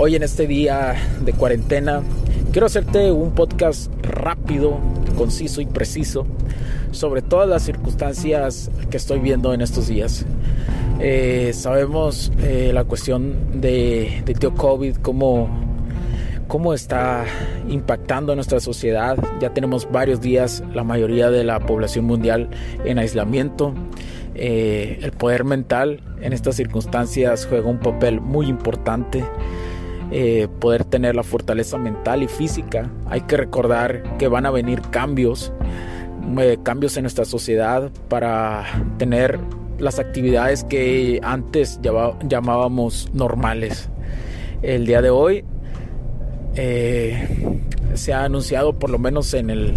Hoy en este día de cuarentena quiero hacerte un podcast rápido, conciso y preciso sobre todas las circunstancias que estoy viendo en estos días. Eh, sabemos eh, la cuestión de, tío COVID, cómo, cómo está impactando a nuestra sociedad. Ya tenemos varios días la mayoría de la población mundial en aislamiento. Eh, el poder mental en estas circunstancias juega un papel muy importante. Eh, poder tener la fortaleza mental y física. Hay que recordar que van a venir cambios, eh, cambios en nuestra sociedad para tener las actividades que antes llamábamos normales. El día de hoy se ha anunciado, por lo menos en el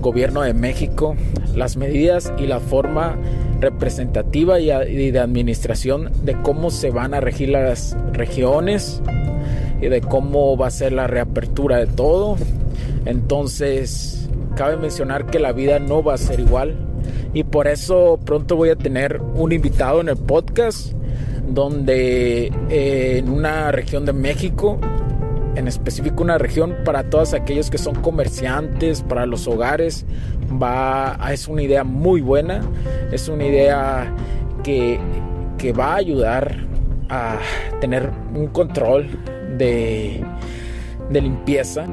gobierno de México, las medidas y la forma representativa y de administración de cómo se van a regir las regiones y de cómo va a ser la reapertura de todo. Entonces, cabe mencionar que la vida no va a ser igual y por eso pronto voy a tener un invitado en el podcast donde eh, en una región de México en específico una región para todos aquellos que son comerciantes, para los hogares, va, es una idea muy buena, es una idea que, que va a ayudar a tener un control de, de limpieza.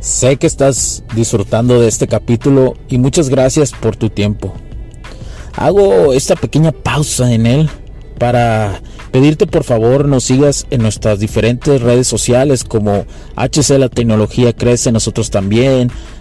Sé que estás disfrutando de este capítulo y muchas gracias por tu tiempo. Hago esta pequeña pausa en él para pedirte por favor nos sigas en nuestras diferentes redes sociales como HC La Tecnología Crece, nosotros también,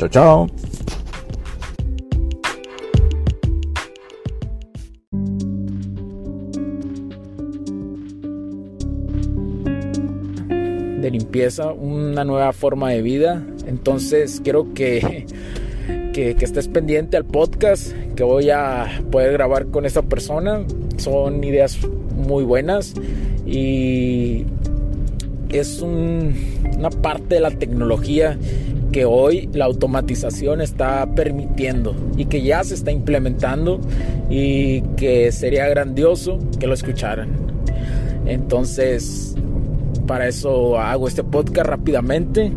Chao, chao. De limpieza, una nueva forma de vida. Entonces quiero que que, estés pendiente al podcast que voy a poder grabar con esta persona. Son ideas muy buenas y es una parte de la tecnología que hoy la automatización está permitiendo y que ya se está implementando y que sería grandioso que lo escucharan. Entonces, para eso hago este podcast rápidamente.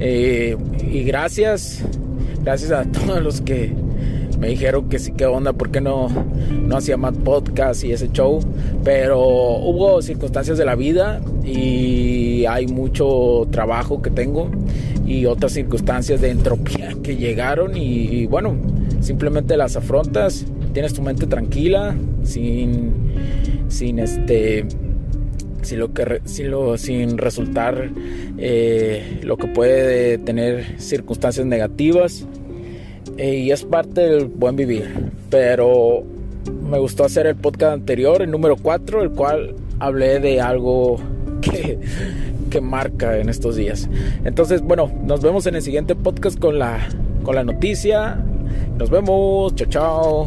Eh, y gracias gracias a todos los que me dijeron que sí, que onda, ¿por qué no, no hacía más podcast y ese show? Pero hubo circunstancias de la vida y hay mucho trabajo que tengo y otras circunstancias de entropía que llegaron y, bueno, simplemente las afrontas, tienes tu mente tranquila, sin, sin este sin lo que sin resultar eh, lo que puede tener circunstancias negativas y es parte del buen vivir. Pero me gustó hacer el podcast anterior el número 4 el cual hablé de algo que, que marca en estos días. Entonces bueno nos vemos en el siguiente podcast con la con la noticia. Nos vemos. Chao chao